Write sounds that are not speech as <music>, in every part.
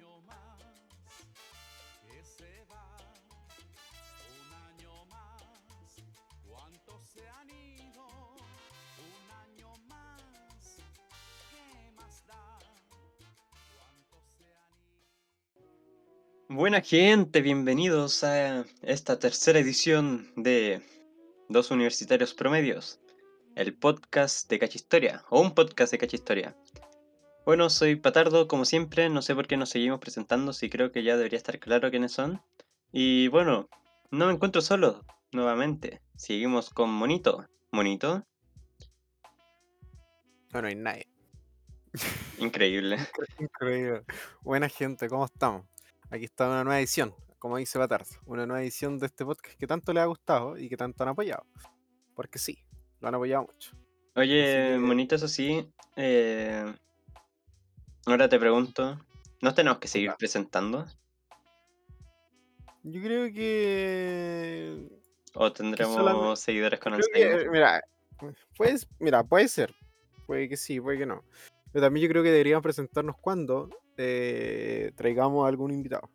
año más que se va, un año más. Un año más, ¿qué más da? Buena gente, bienvenidos a esta tercera edición de Dos Universitarios Promedios, el podcast de Cachistoria, o un podcast de Cachistoria. Bueno, soy Patardo, como siempre, no sé por qué nos seguimos presentando, si creo que ya debería estar claro quiénes son. Y bueno, no me encuentro solo, nuevamente. Seguimos con Monito. Monito, No, no hay nadie. increíble. <laughs> Increíble. Buena gente, ¿cómo estamos? Aquí está una nueva edición, como dice Batardo. Una nueva edición de este podcast que tanto les ha gustado y que tanto han apoyado. Porque sí, lo han apoyado mucho. Oye, que- Monito, eso sí, eh, ahora te pregunto, ¿nos tenemos que seguir presentando? Yo creo que. ¿O tendremos solamente- seguidores con que, Alzheimer? eh, mira, pues, mira, puede ser. Puede que sí, puede que no. Pero también yo creo que deberíamos presentarnos cuando eh, traigamos algún invitado.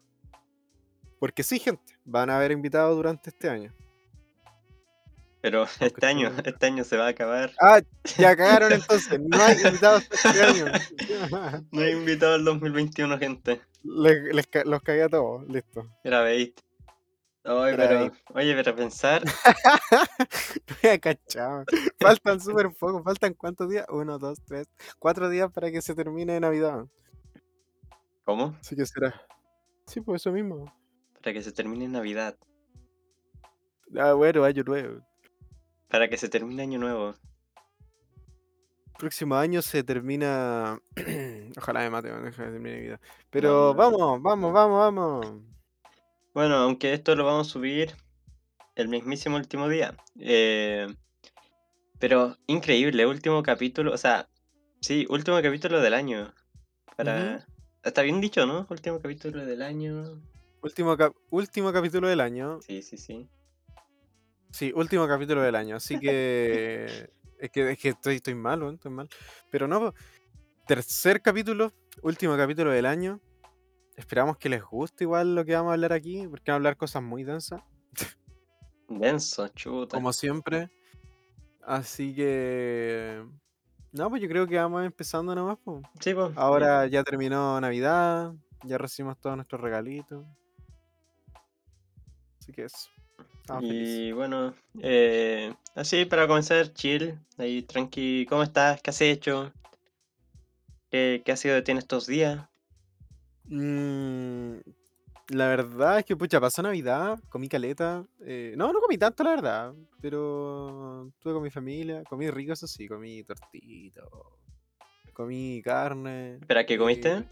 Porque sí, gente, van a haber invitados durante este año. Pero <laughs> este año, este año se va a acabar. Ah, ya cagaron entonces. No hay invitados este año. <laughs> No he invitado al 2021, gente. Les, les los cagué a todos, listo. Era bait. Ay, Era pero, bait. oye, pero pensar, <laughs> me cachado. Faltan súper poco. ¿Faltan cuántos días? Uno, dos, tres, cuatro días para que se termine Navidad. ¿cómo? Así que será. Sí, pues eso mismo. Para que se termine Navidad. Ah, bueno, año nuevo. Para que se termine Año Nuevo. Próximo año se termina. <clears throat> Ojalá me mate, que termine Navidad. Pero no. vamos, vamos, vamos, vamos. Bueno, aunque esto lo vamos a subir el mismísimo último día. Eh, pero increíble, último capítulo, o sea, sí, último capítulo del año. Para... Está bien dicho, ¿no? Último capítulo del año. Último, cap- último capítulo del año. Sí, sí, sí. Sí, último capítulo del año, así que <laughs> es que, es que estoy, estoy mal, weón, estoy mal. Pero no, tercer capítulo, último capítulo del año. Esperamos que les guste igual lo que vamos a hablar aquí, porque vamos a hablar cosas muy densas, Denso, chuta. como siempre. Así que... No, pues yo creo que vamos empezando nomás. po. Sí, pues. Ahora ya terminó Navidad, ya recibimos todos nuestros regalitos. Así que eso. Estamos felices. Y bueno, eh, así para comenzar, chill, ahí tranqui, ¿cómo estás? ¿Qué has hecho? ¿Qué, qué ha sido de ti en estos días? Mm, la verdad es que, pucha, pasó Navidad, comí caleta. eh, no, no comí tanto, la verdad. Pero estuve con mi familia, comí rico, eso sí, comí tortito, comí carne. ¿Espera, qué comiste? eh,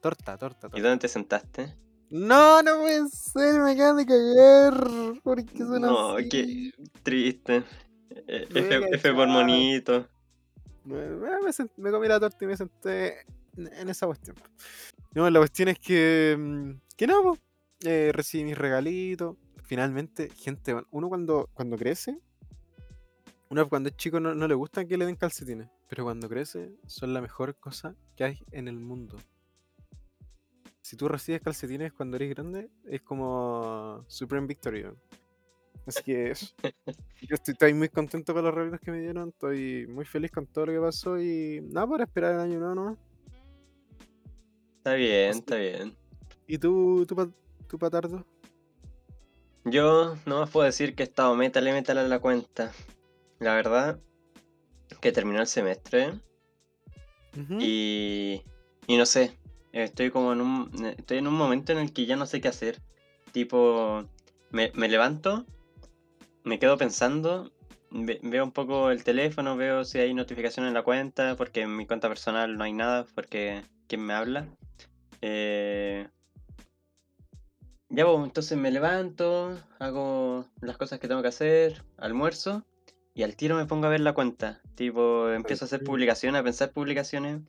torta, torta, ¿Y torta. dónde te sentaste? No, no puede ser, me acaban de cagar. ¿Por qué son No, así? qué triste. Eh, F, F por monito. Me, me- me sent- me comí la torta y me senté en, en esa cuestión. No, la cuestión es que. mm, Que no, po, eh, recibí mis regalitos. Finalmente, gente, uno cuando, cuando crece. Uno cuando es chico no, no le gusta que le den calcetines. Pero cuando crece, son la mejor cosa que hay en el mundo. Si tú recibes calcetines cuando eres grande, es como Supreme Victory. Así que eso. <laughs> Yo estoy, estoy muy contento con los regalos que me dieron. Estoy muy feliz con todo lo que pasó y nada, para esperar el año nuevo nomás. Está bien, Así- está bien. ¿Y tú, tú, tú patardo? Yo no más puedo decir que he estado métale, métale a la cuenta. La verdad, que terminó el semestre. Y, y no sé, estoy como en un, estoy en un momento en el que ya no sé qué hacer. Tipo, me, me levanto, me quedo pensando, ve- veo un poco el teléfono, veo si hay notificación en la cuenta, porque en mi cuenta personal no hay nada, porque ¿quién me habla? Eh, ya, pues, entonces me levanto, hago las cosas que tengo que hacer, almuerzo, y al tiro me pongo a ver la cuenta. Tipo, empiezo a hacer publicaciones, a pensar publicaciones.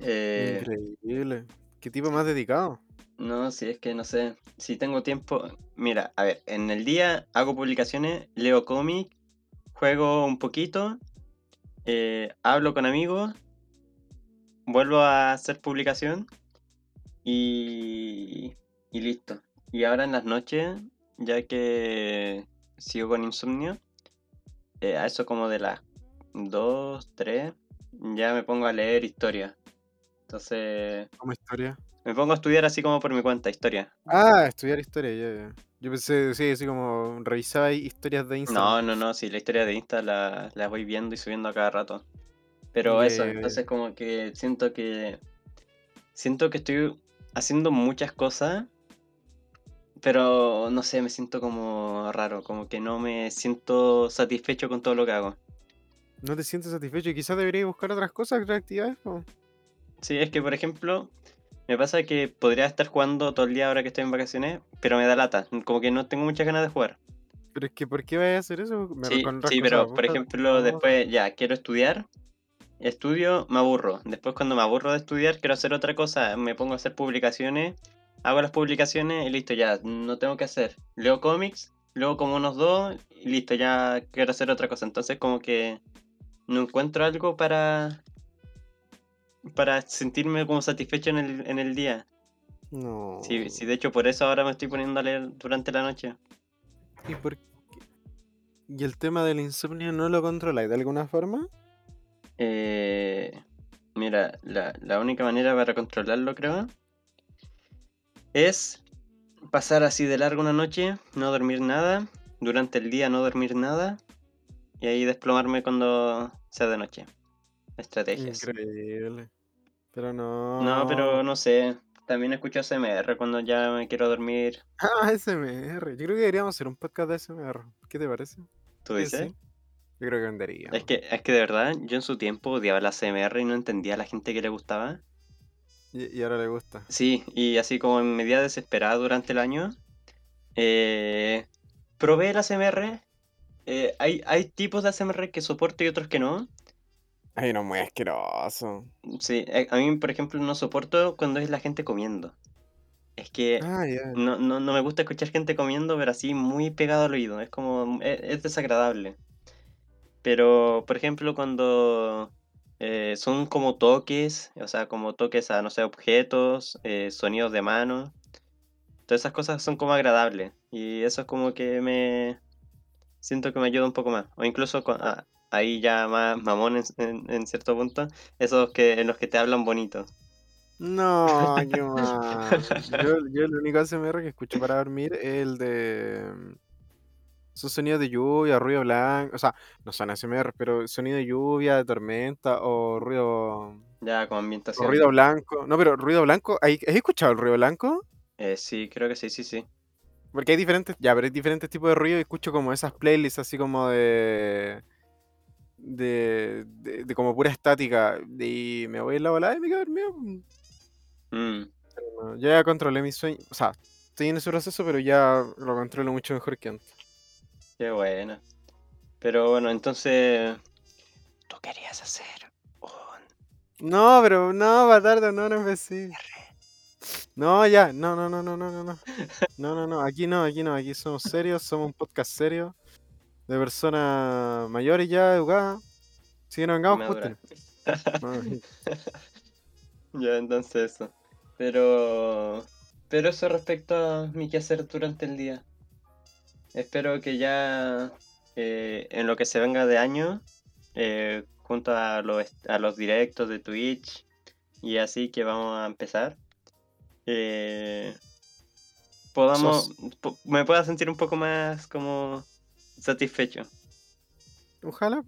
Eh, Increíble. ¿Qué tipo más dedicado? no, si es que no sé, si tengo tiempo. Mira, a ver, en el día hago publicaciones, leo cómic, juego un poquito, eh, hablo con amigos, vuelvo a hacer publicación y, y listo. Y ahora en las noches, ya que sigo con insomnio, eh, a eso como de las 2, 3, ya me pongo a leer historia. Entonces, Como historia. me pongo a estudiar así como por mi cuenta, historia. Ah, estudiar historia, ya, ya. Yo pensé, sí, así como revisaba historias de Instagram. No, no, no, sí, la historia de Insta la, la voy viendo y subiendo a cada rato. Pero eso, entonces como que siento que siento que estoy haciendo muchas cosas, pero no sé, me siento como raro, como que no me siento satisfecho con todo lo que hago. ¿No te sientes satisfecho y quizás deberías buscar otras cosas, otras actividades? Sí, es que por ejemplo, me pasa que podría estar jugando todo el día ahora que estoy en vacaciones, pero me da lata, como que no tengo muchas ganas de jugar. Pero es que, ¿por qué vas a hacer eso? Me- Sí, sí, pero por ejemplo, no, después ya quiero estudiar, estudio, me aburro. Después cuando me aburro de estudiar, quiero hacer otra cosa, me pongo a hacer publicaciones, hago las publicaciones y listo, ya, no tengo que hacer. Leo cómics, luego como unos dos y listo, ya quiero hacer otra cosa. Entonces como que no encuentro algo para para sentirme como satisfecho en el, en el día. No. Sí, sí, de hecho por eso ahora me estoy poniendo a leer durante la noche. ¿Y por qué? ¿Y el tema del insomnio no lo controláis de alguna forma? Eh, mira, la, la única manera para controlarlo, creo, es pasar así de largo una noche, no dormir nada, durante el día no dormir nada, y ahí desplomarme cuando sea de noche. Estrategias. Increíble. Pero no. No, pero no sé. También escucho ASMR cuando ya me quiero dormir. <laughs> Ah, SMR. Yo creo que deberíamos hacer un podcast de SMR. ¿Qué te parece? ¿Tú ¿Que dices? sí? Yo creo que vendería. Es que, es que de verdad, yo en su tiempo odiaba la ASMR y no entendía a la gente que le gustaba. Y, y ahora le gusta. Sí, y así como en medida desesperada durante el año, eh, probé el ASMR. Eh, hay, hay tipos de ASMR que soporto y otros que no. Ay, no, muy asqueroso. Sí, eh, a mí, por ejemplo, no soporto cuando es la gente comiendo. Es que Ah, no, no, no me gusta escuchar gente comiendo, pero así muy pegado al oído. Es como, es, es desagradable. Pero, por ejemplo, cuando eh, son como toques, o sea, como toques a, no sé, objetos, eh, sonidos de mano, todas esas cosas son como agradables. Y eso es como que me siento que me ayuda un poco más. O incluso con- ah, ahí ya más mamón en, en- en cierto punto, esos que, en los que te hablan bonito. No, <laughs> qué mal. Yo, yo el único ASMR que escucho para dormir es el de. mm, Son sonidos de lluvia, ruido blanco. O sea, no son ASMR, pero sonido de lluvia, de tormenta o ruido. Ya o ambientación. ruido blanco. No, pero ruido blanco. ¿hay- ¿Has escuchado el ruido blanco? Eh, sí, creo que sí, sí, sí. Porque hay diferentes. Ya, pero hay diferentes tipos de ruido y escucho como esas playlists así como de. De, de, de como pura estática. Y me voy en la volada y me quedo dormido. pues. Mm. Yo ya controlé mi sueño. O sea, estoy en ese proceso, pero ya lo controlo mucho mejor que antes. Qué bueno. Pero bueno, entonces. Tú querías hacer un. No, pero no, Batardo, no, no empecé. No, ya, no, no, no, no, no, no, no. <laughs> No, no, no, aquí no, aquí no, aquí somos serios, somos un podcast serio. De personas mayores ya, educadas. Si que no vengamos justo. No, <laughs> Ya, entonces eso. Pero. Pero eso respecto a mi quehacer durante el día. Espero que ya. eh, en lo que se venga de año. eh, junto a los, a los directos de Twitch. Y así que vamos a empezar. eh, podamos. po- me pueda sentir un poco más como. Satisfecho. Ojalá.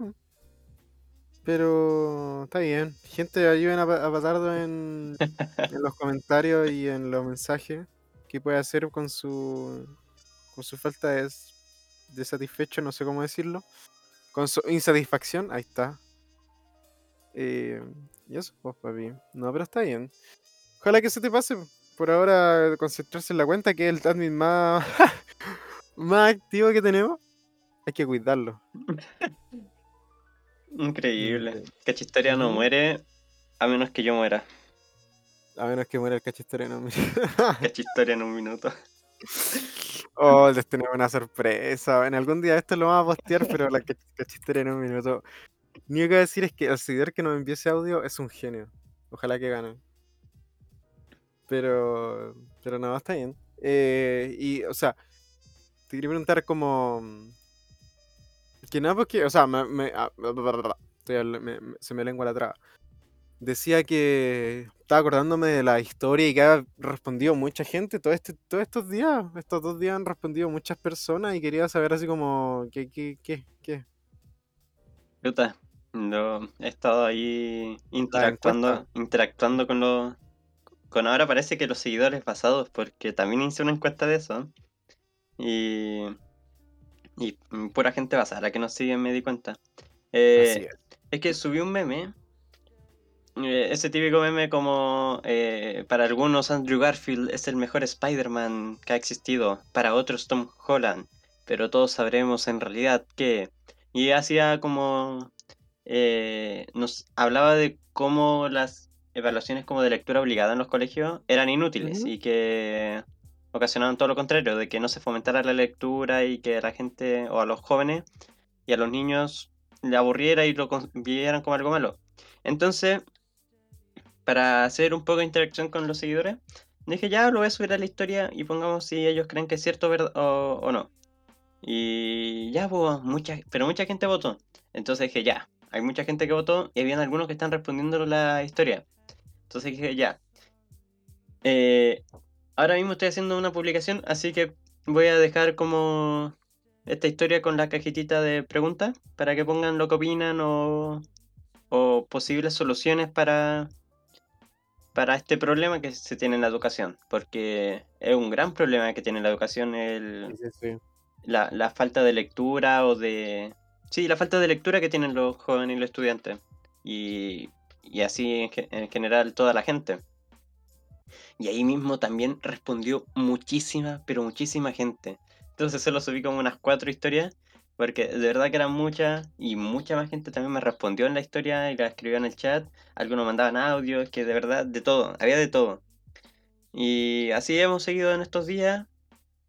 Pero está bien. Gente, ayuden a, Pa- a Patardo en, <laughs> en los comentarios y en los mensajes. ¿Qué puede hacer con su con su falta de, de satisfecho? No sé cómo decirlo. Con su insatisfacción, ahí está. Eh, y eso, pues, papi. No, pero está bien. Ojalá que se te pase. Por ahora, concentrarse en la cuenta, que es el admin más, <laughs> más activo que tenemos. Hay que cuidarlo. Increíble. Cachistoria no muere a menos que yo muera. A menos que muera el cachistoreno. <laughs> Cachistoria en un minuto. Oh, les tenemos una sorpresa. En algún día esto lo vamos a postear, pero la cach- cachistoria en un minuto. Lo único que voy a decir es que el seguidor que nos envió ese audio es un genio. Ojalá que gane. Pero, pero no, está bien. Eh, y, o sea, te quería preguntar como... Que nada, porque, o sea, me, me- ah, me- me- se me lengua la traba. Decía que estaba acordándome de la historia y que ha respondido mucha gente todo este, todos estos días. Estos dos días han respondido muchas personas y quería saber así como, ¿qué, qué, qué, qué? Puta, no, he estado ahí interactuando, interactuando con los... Con ahora parece que los seguidores basados, porque también hice una encuesta de eso. Y... Y mm, pura gente basada la que nos sigue, me di cuenta. Así Eh, es. es que subí un meme, eh, ese típico meme como eh, para algunos Andrew Garfield es el mejor Spider-Man que ha existido, para otros Tom Holland, pero todos sabremos en realidad que... Y hacía como... eh, nos hablaba de cómo las evaluaciones como de lectura obligada en los colegios eran inútiles y que ocasionaban todo lo contrario, de que no se fomentara la lectura y que a la gente o a los jóvenes y a los niños le aburriera y lo vieran como algo malo. Entonces, para hacer un poco de interacción con los seguidores, dije ya lo voy a subir a la historia y pongamos si ellos creen que es cierto o, o no. Y ya, pues, mucha, pero mucha gente votó. Entonces dije ya, hay mucha gente que votó y habían algunos que están respondiendo la historia. Entonces dije ya. eh, ahora mismo estoy haciendo una publicación, así que voy a dejar como esta historia con la cajetita de preguntas para que pongan lo que opinan o, o posibles soluciones para, para este problema que se tiene en la educación. Porque es un gran problema que tiene la educación el, Sí, sí, sí. la, la falta de lectura o de... Sí, la falta de lectura que tienen los jóvenes y los estudiantes. Y, y así en, ge- en general toda la gente. Y ahí mismo también respondió muchísima, pero muchísima gente. Entonces solo subí como unas cuatro historias, porque de verdad que eran muchas, y mucha más gente también me respondió en la historia y la escribió en el chat. Algunos mandaban audios, que de verdad, de todo, había de todo. Y así hemos seguido en estos días.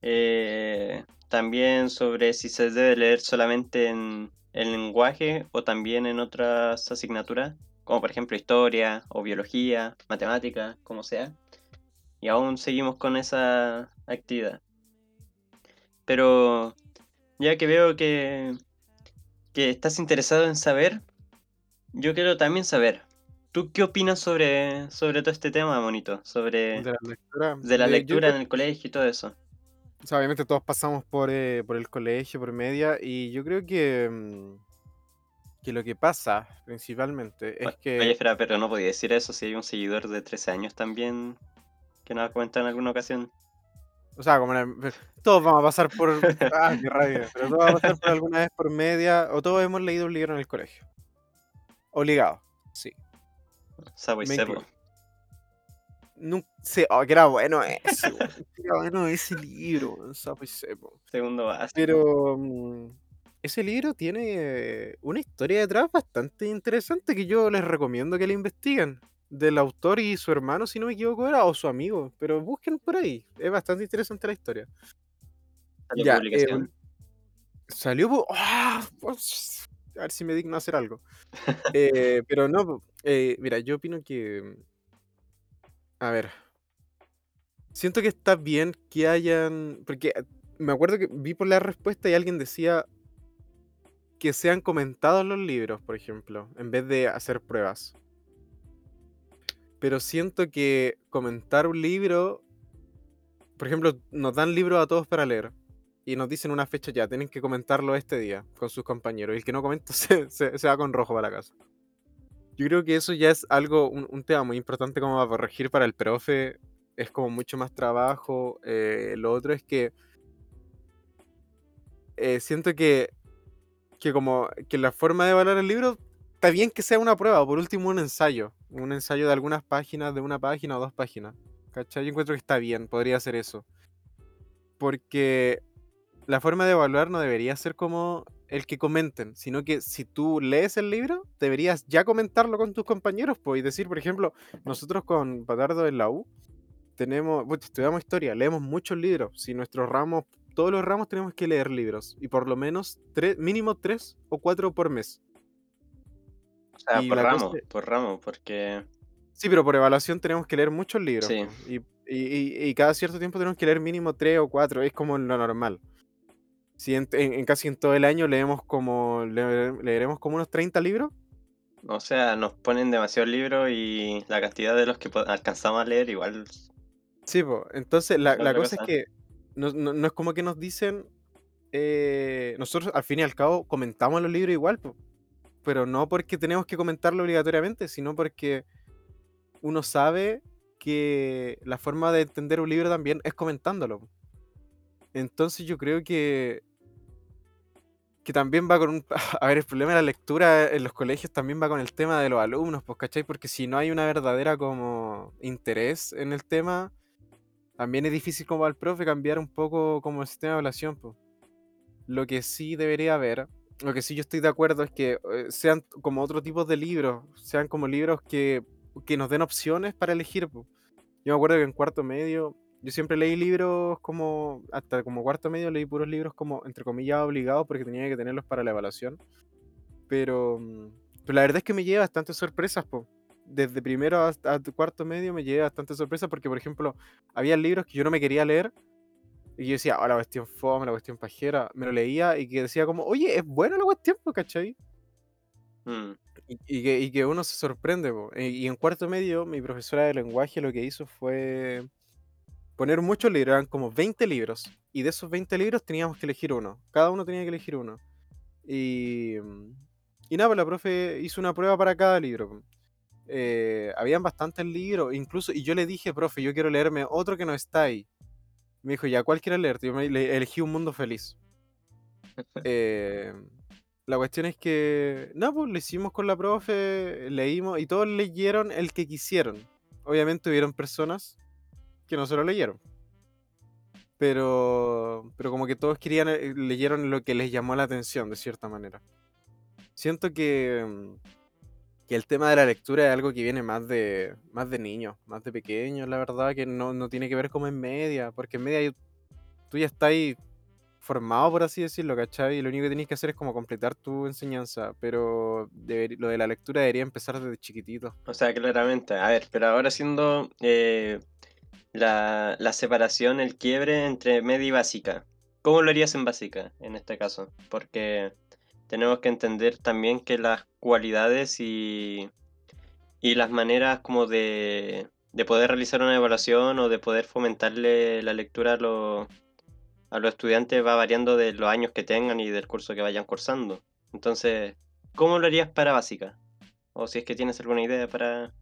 Eh, también sobre si se debe leer solamente en el lenguaje o también en otras asignaturas, como por ejemplo historia o biología, matemática, como sea. Y aún seguimos con esa actividad. Pero ya que veo que, que estás interesado en saber, yo quiero también saber. ¿Tú qué opinas sobre, sobre todo este tema, Monito? Sobre De la lectura. de la yo creo- en el colegio y todo eso. O sea, obviamente todos pasamos por, eh, por el colegio, por media, y yo creo que, mm, que lo que pasa principalmente es que... Oye, espera, pero no podía decir eso si hay un seguidor de 13 años también que nos ha comentado en alguna ocasión. O sea, como la- todos vamos a pasar por. <laughs> Ah, qué rabia. Pero todos vamos a pasar por alguna vez por media. O todos hemos leído un libro en el colegio. Obligado. Sí. Sapo y incluyo. Nunca sé. Oh, que era bueno ese. <laughs> Era bueno ese libro, Sapo y Cepo. Segundo básico. Pero. mm, ese libro tiene una historia detrás bastante interesante que yo les recomiendo que la investiguen. Del autor y su hermano, si no me equivoco, era, o su amigo. Pero busquen por ahí. Es bastante interesante la historia. Salió ya, eh, publicación. Salió. Pues, A ver si me digno hacer algo. Eh, pero no, eh, mira, yo opino que. A ver. Siento que está bien que hayan. Porque eh, me acuerdo que vi por la respuesta y alguien decía que sean comentados los libros, por ejemplo, en vez de hacer pruebas. Pero siento que comentar un libro. Por ejemplo, nos dan libros a todos para leer y nos dicen una fecha ya, tienen que comentarlo este día con sus compañeros. Y el que no comenta <laughs> se, se- va con rojo para la casa. Yo creo que eso ya es algo, un, tema muy importante como para corregir para el profe. Es como mucho más trabajo. Eh, lo otro es que eh, siento que, que como que la forma de evaluar el libro está bien que sea una prueba, por último un ensayo. Un ensayo de algunas páginas, de una página o dos páginas. ¿Cachai? Yo encuentro que está bien, podría ser eso. Porque la forma de evaluar no debería ser como el que comenten, sino que si tú lees el libro, deberías ya comentarlo con tus compañeros, pues, y decir, por ejemplo, nosotros con Patardo en la U tenemos, estudiamos historia, leemos muchos libros. Si nuestros ramos, todos los ramos tenemos que leer libros, y por lo menos tres, mínimo tres o cuatro por mes. O sea, y por ramo, cosa- por ramo, porque Sí, pero por evaluación tenemos que leer muchos libros. Sí. Y, y- y- cada cierto tiempo tenemos que leer mínimo tres o cuatro. Es como lo normal. Si en, en- en casi en todo el año leemos como. le- leeremos como unos 30 libros. O sea, nos ponen demasiados libros y la cantidad de los que alcanzamos a leer igual. Sí, pues. Entonces la, la cosa es que no, no- no es como que nos dicen. eh, nosotros al fin y al cabo comentamos los libros igual, po, pero no porque tenemos que comentarlo obligatoriamente, sino porque uno sabe que la forma de entender un libro también es comentándolo. Entonces yo creo que que también va con un... <laughs> A ver, el problema de la lectura en los colegios también va con el tema de los alumnos, pues, ¿cachai? Porque si no hay una verdadera como interés en el tema, también es difícil como al profe cambiar un poco como el sistema de evaluación, pues. Lo que sí debería haber, lo que sí yo estoy de acuerdo es que eh, sean como otro tipo de libros, sean como libros que, que nos den opciones para elegir. Yo me acuerdo que en cuarto medio, yo siempre leí libros como, hasta como cuarto medio leí puros libros como, entre comillas, obligados porque tenía que tenerlos para la evaluación. Pero, mm, pero la verdad es que me lleva bastantes sorpresas, po. Desde primero hasta, cuarto medio me llevé bastantes sorpresas porque, por ejemplo, había libros que yo no me quería leer y yo decía, oh, la cuestión fome, la cuestión pajera. Me lo leía y que decía como, oye, es buena la cuestión, po, ¿cachai? Mm, Y, y que, y que uno se sorprende. po. E- Y en cuarto medio, mi profesora de lenguaje lo que hizo fue poner muchos libros, eran como 20 libros. Y de esos 20 libros teníamos que elegir uno. Cada uno tenía que elegir uno. Y, y nada, pues la profe hizo una prueba para cada libro. Eh, habían bastantes libros, incluso, y yo le dije, profe, yo quiero leerme otro que no está ahí. Me dijo, ya, ¿cuál quieres leerte? Yo me le- elegí Un Mundo Feliz. <laughs> Eh, la cuestión es que, no, pues lo hicimos con la profe, leímos y todos leyeron el que quisieron. Obviamente hubieron personas que no se lo leyeron. Pero, pero como que todos querían, eh, leyeron lo que les llamó la atención, de cierta manera. Siento que, mm, que el tema de la lectura es algo que viene más de, más de niños, más de pequeños, la verdad, que no, no tiene que ver como en media, porque en media tú ya estás ahí formado, por así decirlo, ¿cachai? Y lo único que tienes que hacer es como completar tu enseñanza, pero lo de la lectura debería empezar desde chiquitito. O sea, claramente. A ver, pero ahora siendo eh, la, la separación, el quiebre entre media y básica. ¿Cómo lo harías en básica en este caso? Porque tenemos que entender también que las cualidades y, y las maneras como de, de poder realizar una evaluación o de poder fomentarle la lectura a los, a los estudiantes va variando de los años que tengan y del curso que vayan cursando. Entonces, ¿cómo lo harías para básica? O si es que tienes alguna idea para,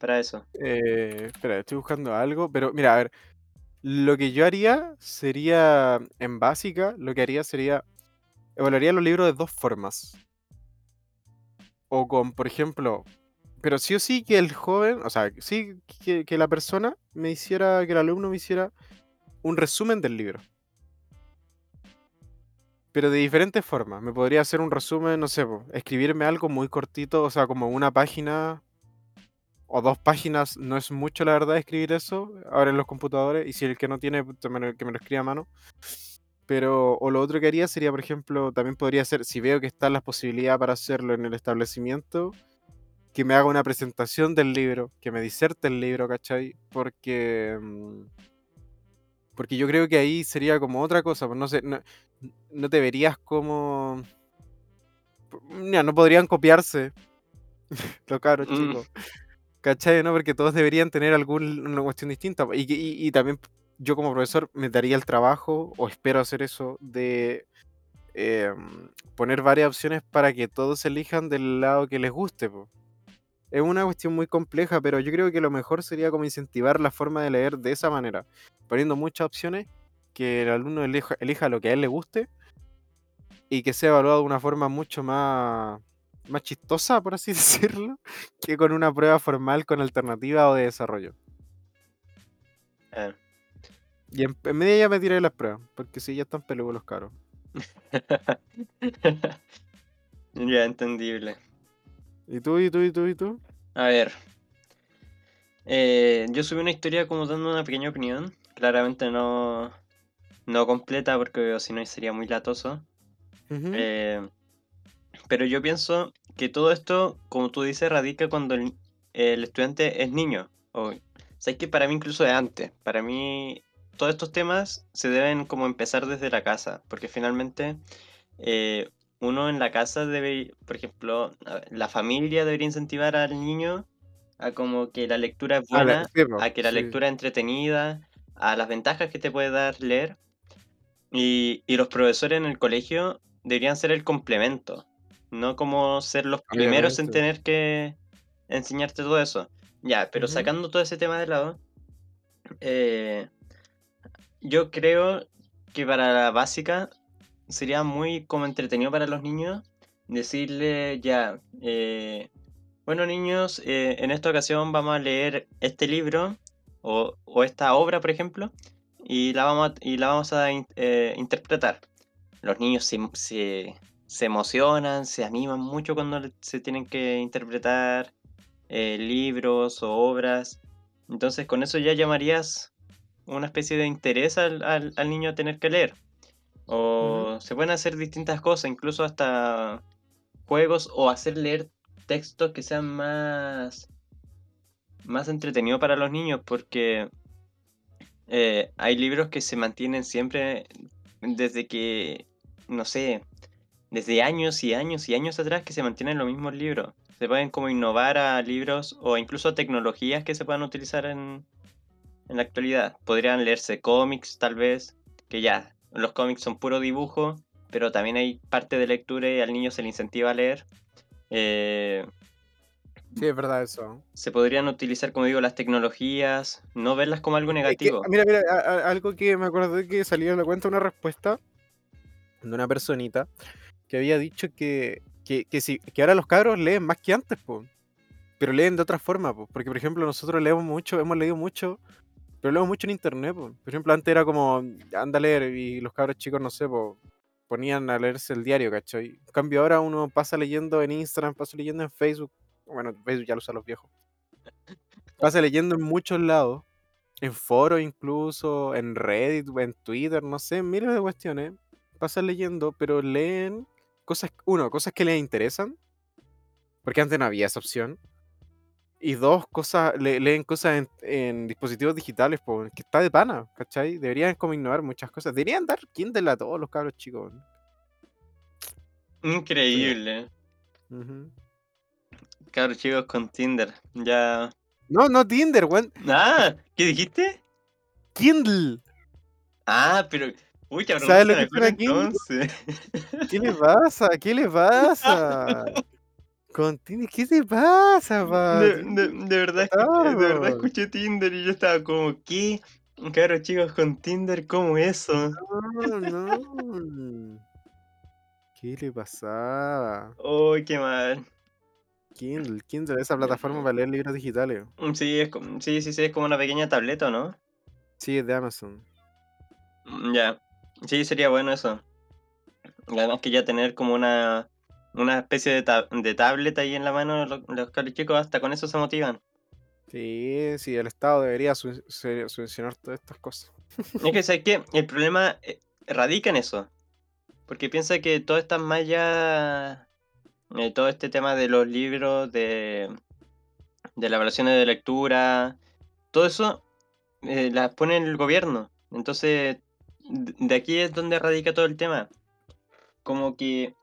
para eso. Eh, espera, estoy buscando algo, pero mira, a ver, lo que yo haría sería, en básica, lo que haría sería, evaluaría los libros de dos formas. O con, por ejemplo, pero sí o sí que el joven, o sea, sí que, que la persona me hiciera, que el alumno me hiciera un resumen del libro. Pero de diferentes formas. Me podría hacer un resumen, no sé, escribirme algo muy cortito, o sea, como una página o dos páginas, no es mucho la verdad escribir eso ahora en los computadores, y si el que no tiene, lo- que me lo escriba a mano. Pero, o lo otro que haría sería, por ejemplo, también podría ser, si veo que están las posibilidades para hacerlo en el establecimiento, que me haga una presentación del libro, que me diserte el libro, ¿cachai? Porque, mm, porque yo creo que ahí sería como otra cosa, pues no sé, no, no te verías como... Mira, no podrían copiarse <laughs> los cabros Mm. chicos. ¿Cachai? ¿No? Porque todos deberían tener alguna cuestión distinta. Y, que- y- y también yo como profesor me daría el trabajo, o espero hacer eso, de em, poner varias opciones para que todos elijan del lado que les guste. Es una cuestión muy compleja, pero yo creo que lo mejor sería como incentivar la forma de leer de esa manera, poniendo muchas opciones, que el alumno elija, elija lo que a él le guste y que sea evaluado de una forma mucho más, más chistosa, por así <laughs> decirlo, que con una prueba formal con alternativa o de desarrollo. Ah. Y en, en media ya me tiré las pruebas, porque sí, ya están peludos los caros. <laughs> ya, entendible. ¿Y tú, y tú, y tú, y tú? A ver. eh, yo subí una historia como dando una pequeña opinión. Claramente no, no completa porque si no sería muy latoso. Eh, pero yo pienso que todo esto, como tú dices, radica cuando el, el estudiante es niño. O, sabes que para mí incluso es antes. Para mí todos estos temas se deben como empezar desde la casa, porque finalmente eh, uno en la casa debe, por ejemplo, la familia debería incentivar al niño a como que la lectura es buena, po, a que la sí. lectura es entretenida, a las ventajas que te puede dar leer. Y, y los profesores en el colegio deberían ser el complemento, no como ser los primeros en tener que enseñarte todo eso. Ya, pero Ujú. sacando todo ese tema de lado, eh, yo creo que para la básica sería muy como entretenido para los niños decirle ya, eh, bueno niños, eh, en esta ocasión vamos a leer este libro o, esta obra, por ejemplo, y la vamos a, y la vamos a eh, interpretar. Los niños se, se, se emocionan, se animan mucho cuando se tienen que interpretar eh, libros o obras. Entonces con eso ya llamarías una especie de interés al, al- al niño a tener que leer. O se pueden hacer distintas cosas, incluso hasta juegos o hacer leer textos que sean más, más entretenidos para los niños, porque eh, hay libros que se mantienen siempre desde que, no sé, desde años y años y años atrás que se mantienen los mismos libros. Se pueden como innovar a libros o incluso a tecnologías que se puedan utilizar en, en la actualidad. Podrían leerse cómics, tal vez, que ya, los cómics son puro dibujo, pero también hay parte de lectura y al niño se le incentiva a leer. Eh, Sí, es verdad eso. se podrían utilizar, como digo, las tecnologías, no verlas como algo Es que, negativo. mira, mira, a- a- algo que me acordé que salió en la cuenta una respuesta de una personita que había dicho que, que, que, si, que ahora los cabros leen más que antes, po, pero leen de otra forma, po, porque por ejemplo nosotros leemos mucho, hemos leído mucho, pero leemos mucho en internet, po. por ejemplo antes era como, anda a leer y los cabros chicos, no sé, po, ponían a leerse el diario, ¿cachai? En cambio ahora uno pasa leyendo en Instagram, pasa leyendo en Facebook, bueno, Facebook ya lo usan los viejos, pasa leyendo en muchos lados en foros incluso, en Reddit, en Twitter, no sé, miles de cuestiones. Pasan leyendo, pero leen cosas, uno, cosas que les interesan, porque antes no había esa opción. Y dos, cosas, le- leen cosas en, en dispositivos digitales, po, que está de pana, ¿cachai? Deberían como innovar muchas cosas. Deberían dar Kindle a todos los cabros chicos. Increíble. Cabros chicos con Tinder. Ya. No, no Tinder, weón. Ah, ¿qué dijiste? Kindle. Ah, pero. Uy, cabrón, ¿Sabes lo que Kindle? ¿Qué le pasa? ¿Qué le <laughs> pasa? Con Tinder, ¿qué te pasa, pa? De, de, de verdad, escuché, de verdad escuché Tinder y yo estaba como, ¿qué? Cabros chicos con Tinder, ¿cómo eso? No, no. ¿Qué le pasaba? Uy, qué mal. Kindle, Kindle, esa plataforma para leer libros digitales. Mm, Sí, es, como- sí, sí, sí, es como una pequeña tableta, ¿o ¿no? Sí, es de Amazon. Mm, Ya. Sí, sería bueno eso. Además que ya tener como una, una especie de, ta- de tablet ahí en la mano, lo- los, cabros chicos hasta con eso se motivan. Sí, sí, el Estado debería subvencionar todas estas cosas. Es que, ¿sabes qué? El problema eh, radica en eso. Porque piensa que todas estas mallas, eh, todo este tema de los libros, de, de las evaluaciones de lectura, todo eso eh, las pone el gobierno. Entonces, de aquí es donde radica todo el tema. Como que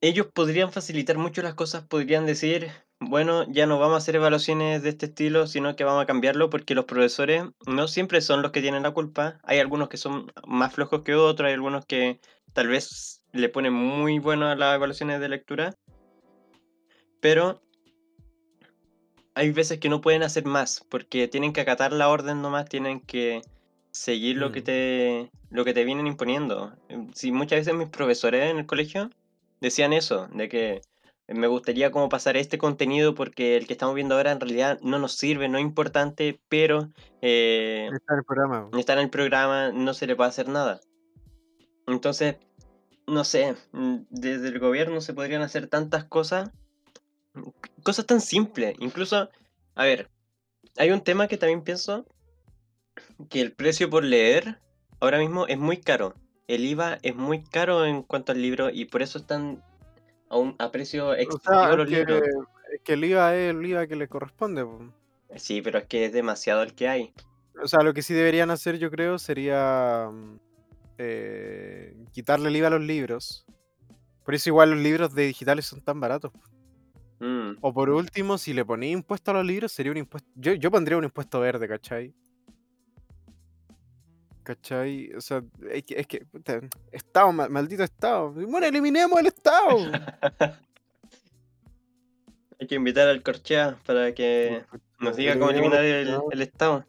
ellos podrían facilitar mucho las cosas, podrían decir, bueno, ya no vamos a hacer evaluaciones de este estilo, sino que vamos a cambiarlo porque los profesores no siempre son los que tienen la culpa. Hay algunos que son más flojos que otros, hay algunos que tal vez le ponen muy bueno a las evaluaciones de lectura, pero hay veces que no pueden hacer más porque tienen que acatar la orden nomás, tienen que seguir lo que Mm. te lo que te vienen imponiendo. Sí, muchas veces mis profesores en el colegio decían eso, de que me gustaría como pasar este contenido porque el que estamos viendo ahora en realidad no nos sirve, no es importante, pero eh, Está en el programa. está en el programa, no se le puede hacer nada. Entonces, no sé, mm, desde el gobierno se podrían hacer tantas cosas, mm, cosas tan simples. Incluso, a ver, hay un tema que también pienso, que el precio por leer ahora mismo es muy caro. El IVA es muy caro en cuanto al libro y por eso están a, un, a precio O excesivo sea, es los que, libros. es que el IVA es el IVA que le corresponde. po. Sí, pero es que es demasiado el que hay. O sea, lo que sí deberían hacer, yo creo, sería mm, eh, quitarle el IVA a los libros. Por eso igual los libros de digitales son tan baratos. Mm, O por último, si le ponía impuesto a los libros, sería un impuesto. Yo, yo pondría un impuesto verde, ¿cachai? ¿Cachai? O sea, es que, es que puta, Estado, ma- maldito Estado. Bueno, eliminemos el Estado. <laughs> Hay que invitar al Corchea para que nos diga cómo eliminar el el, Estado. el Estado.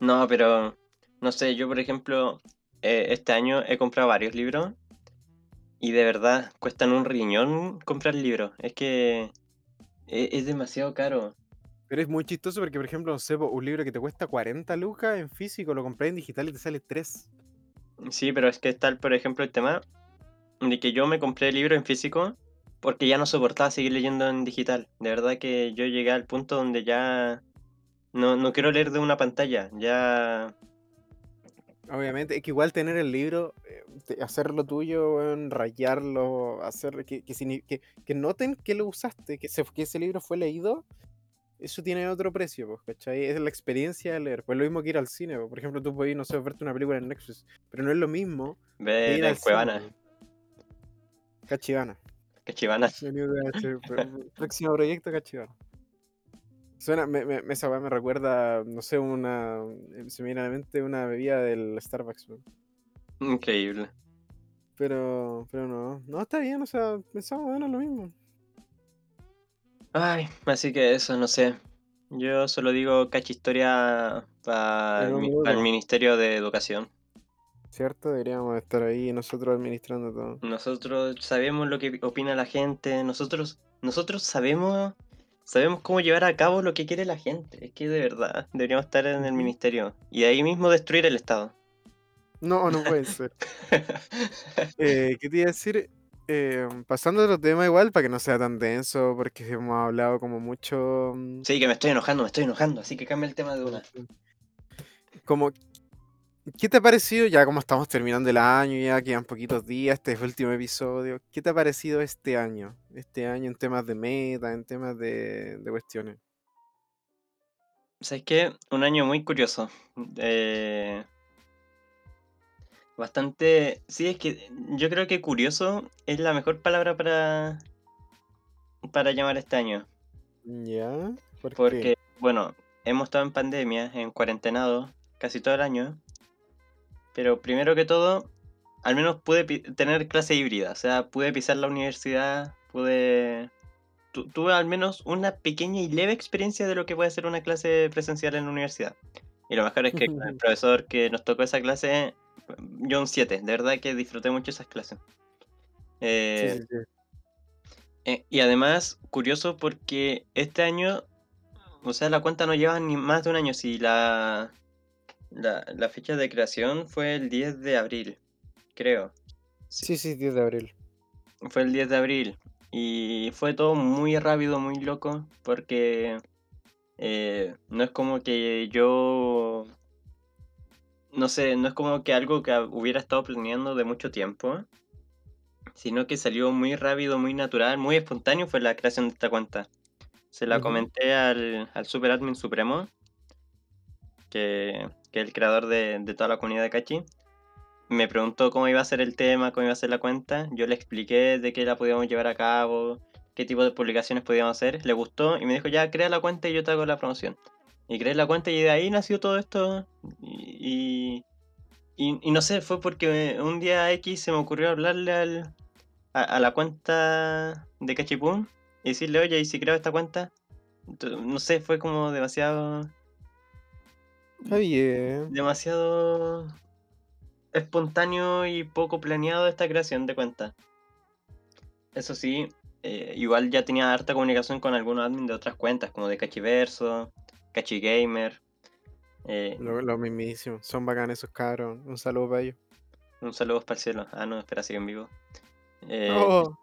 No, pero no sé, yo por ejemplo, eh, este año he comprado varios libros y de verdad cuestan un riñón comprar libros. Es que e- es, demasiado caro. Pero es muy chistoso porque, por ejemplo, no sé, un libro que te cuesta 40 lucas en físico, lo compré en digital y te sale 3. Sí, pero es que está, por ejemplo, el tema de que yo me compré el libro en físico porque ya no soportaba seguir leyendo en digital. De verdad que yo llegué al punto donde ya no, no quiero leer de una pantalla. Ya Obviamente, es que igual tener el libro, eh, hacerlo tuyo, rayarlo, hacer que, que, que, que noten que lo usaste, que, se- que ese libro fue leído, eso tiene otro precio, pues, ¿cachai? Es la experiencia de leer. Pues lo mismo que ir al cine, po. por ejemplo, tú puedes, no sé, verte una película en Nexus, pero no es lo mismo ve ir al cine, Cuevana, po. Cachivana. Cachivana. <laughs> Pro- Próximo proyecto, Cachivana. Suena, me, me, me- esa me recuerda, no sé, una. eh, Se me viene a la mente una bebida del Starbucks. Increíble. Pero, pero no, no está bien, o sea, pensamos bueno lo mismo. Ay, así que eso, no sé. Yo solo digo cachihistoria para En un el. Ministerio de Educación. ¿Cierto? Deberíamos estar ahí nosotros administrando todo. Nosotros sabemos lo que opina la gente, nosotros, nosotros sabemos, sabemos cómo llevar a cabo lo que quiere la gente. Es que de verdad deberíamos estar en el ministerio y ahí mismo destruir el Estado. No, no puede ser. <laughs> Eh, ¿qué te iba a decir? Eh, pasando a otro tema igual, para que no sea tan denso, porque hemos hablado como mucho... mm, Sí, que me estoy enojando, me estoy enojando, así que cambia el tema de una. Como, ¿qué te ha parecido, ya como estamos terminando el año, ya quedan poquitos días, este es el último episodio, ¿qué te ha parecido este año? Este año en temas de meta, en temas de, de cuestiones. ¿Sabes qué? Un año muy curioso. Eh, bastante. Sí, es que yo creo que curioso es la mejor palabra para. para llamar este año. ¿Ya? ¿Por qué? Porque, bueno, hemos estado en pandemia, en cuarentenado, casi todo el año. Pero primero que todo, al menos pude tener clase híbrida. O sea, pude pisar la universidad, pude. tu- tuve al menos una pequeña y leve experiencia de lo que puede ser una clase presencial en la universidad. Y lo mejor es que con el <laughs> profesor que nos tocó esa clase, yo un 7. De verdad que disfruté mucho esas clases. Sí, Eh, sí, sí. eh, y además, curioso porque este año, o sea, la cuenta no lleva ni más de un año. Si la, la, la fecha de creación fue el 10 de abril, creo. Sí, sí, 10 de abril. Fue el 10 de abril. Y fue todo muy rápido, muy loco, porque eh, no es como que yo, no sé, no es como que algo que hubiera estado planeando de mucho tiempo, sino que salió muy rápido, muy natural, muy espontáneo fue la creación de esta cuenta. Se la comenté al, al Super Admin Supremo, que, que es el creador de, de toda la comunidad de Cachi. Me preguntó cómo iba a ser el tema, cómo iba a ser la cuenta. Yo le expliqué de qué la podíamos llevar a cabo, qué tipo de publicaciones podíamos hacer. Le gustó y me dijo, ya, crea la cuenta y yo te hago la promoción. Y creé la cuenta y de ahí nació todo esto. Y, y, y no sé, fue porque un día X se me ocurrió hablarle al, a, a la cuenta de Cachipum y decirle, oye, ¿y si creo esta cuenta? Ent- No sé, fue como demasiado Está bien. demasiado espontáneo y poco planeado esta creación de cuenta. Eso sí, eh, igual ya tenía harta comunicación con algunos admin de otras cuentas, como de Cachiverso, Cachigamer. Eh, Lo, lo mismísimo. Son bacanes esos cabros. Un saludo para ellos. un saludo para el cielo. Ah, no, espera, sigue en vivo. Eh, Oh,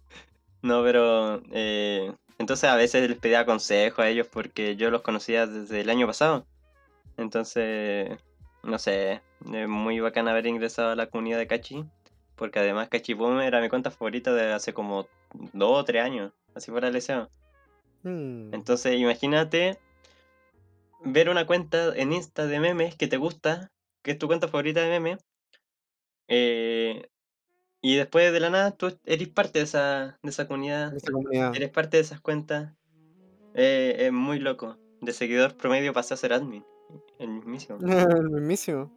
<laughs> No, pero eh, entonces a veces les pedía consejo a ellos porque yo los conocía desde el año pasado. Entonces, no sé, es muy bacán haber ingresado a la comunidad de Cachi, porque además Cachi Boom era mi cuenta favorita de hace como dos o tres años. así fuera el deseo. Mm. Entonces, imagínate ver una cuenta en Insta de memes que te gusta, que es tu cuenta favorita de memes, eh, y después de la nada tú eres parte de esa, de esa comunidad, Esa comunidad. eres parte de esas cuentas. Eh, es muy loco. De seguidor promedio pasé a ser admin. El mismísimo. <laughs> El mismísimo.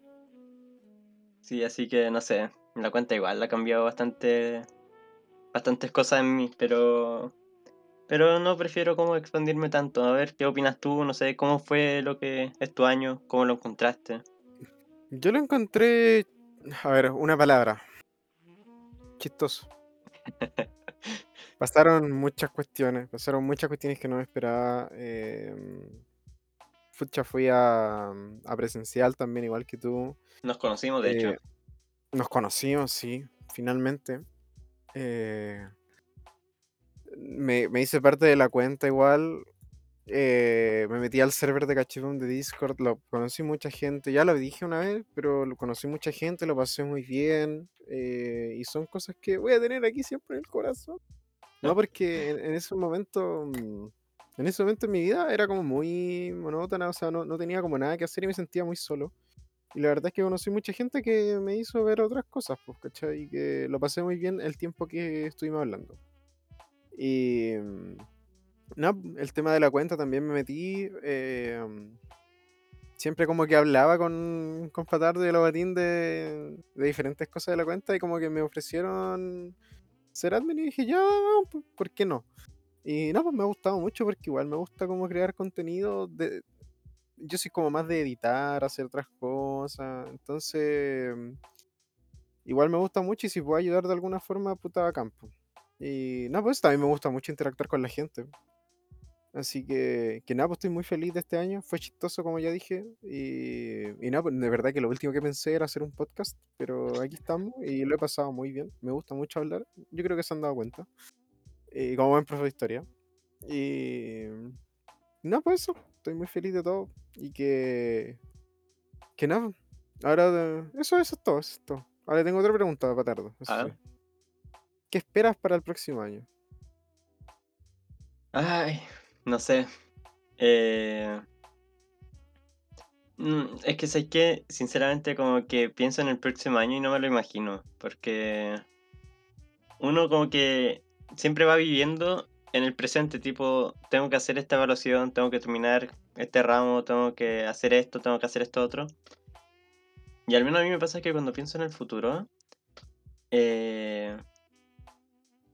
Sí, así que no sé. La cuenta igual ha cambiado bastante. Bastantes cosas en mí, pero. Pero no prefiero como expandirme tanto. A ver, ¿qué opinas tú? No sé, ¿cómo fue lo que es tu año? ¿Cómo lo encontraste? Yo lo encontré. A ver, una palabra. Chistoso. <laughs> Pasaron muchas cuestiones. Pasaron muchas cuestiones que no me esperaba. em, Fucha, fui a, a presencial también, igual que tú. Nos conocimos, de hecho. Eh, nos conocimos, sí, finalmente. Eh, me, me hice parte de la cuenta igual. eh, me metí al server de Cachipum de Discord. Lo conocí mucha gente. Ya lo dije una vez, pero lo conocí mucha gente, lo pasé muy bien. eh, y son cosas que voy a tener aquí siempre en el corazón. No, porque en, en ese momento. mm, En ese momento en mi vida era como muy monótona, o sea, no, no tenía como nada que hacer y me sentía muy solo. Y la verdad es que conocí mucha gente que me hizo ver otras cosas, pues, ¿cachai? Y que lo pasé muy bien el tiempo que estuvimos hablando. Y. mm, No, el tema de la cuenta también me metí. mm, siempre como que hablaba con, con Fatardo y Lobatín de, de diferentes cosas de la cuenta y como que me ofrecieron ser admin y dije, ya, ¿por qué no? Y no, pues me ha gustado mucho porque igual me gusta como crear contenido de, yo soy como más de editar, hacer otras cosas. Entonces, mm, igual me gusta mucho y si puedo ayudar de alguna forma, puta campo. Y nada, pues también me gusta mucho interactuar con la gente. Así que, que nada, pues estoy muy feliz de este año. Fue chistoso, como ya dije. Y, y nada, pues de verdad que lo último que pensé era hacer un podcast. Pero aquí estamos y lo he pasado muy bien. Me gusta mucho hablar. Yo creo que se han dado cuenta. Y como buen profe de historia. Y. No, pues eso. Estoy muy feliz de todo. Y que. Que nada. Ahora. Eso, eso es todo. Eso es todo. Ahora tengo otra pregunta para Tardo. eso Ah. ¿Qué esperas para el próximo año? Ay, no sé. Eh, mm, es que sé que, sinceramente, como que pienso en el próximo año y no me lo imagino. Porque uno como que siempre va viviendo en el presente, tipo, tengo que hacer esta evaluación, tengo que terminar este ramo, tengo que hacer esto, tengo que hacer esto otro. Y al menos a mí me pasa que cuando pienso en el futuro, eh,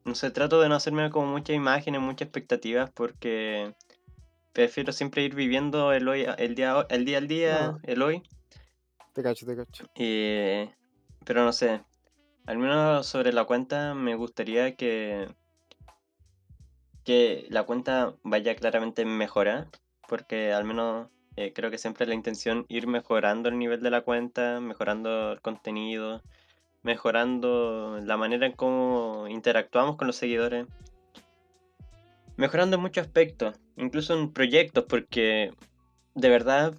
no sé, trato de no hacerme como muchas imágenes, muchas expectativas, porque prefiero siempre ir viviendo el hoy, el día, el día al día, el hoy. Te cacho, te cacho. Eh, pero no sé, al menos sobre la cuenta me gustaría que, que la cuenta vaya claramente en mejora, porque al menos eh, creo que siempre es la intención ir mejorando el nivel de la cuenta, mejorando el contenido, mejorando la manera en cómo interactuamos con los seguidores, mejorando en muchos aspectos, incluso en proyectos, porque de verdad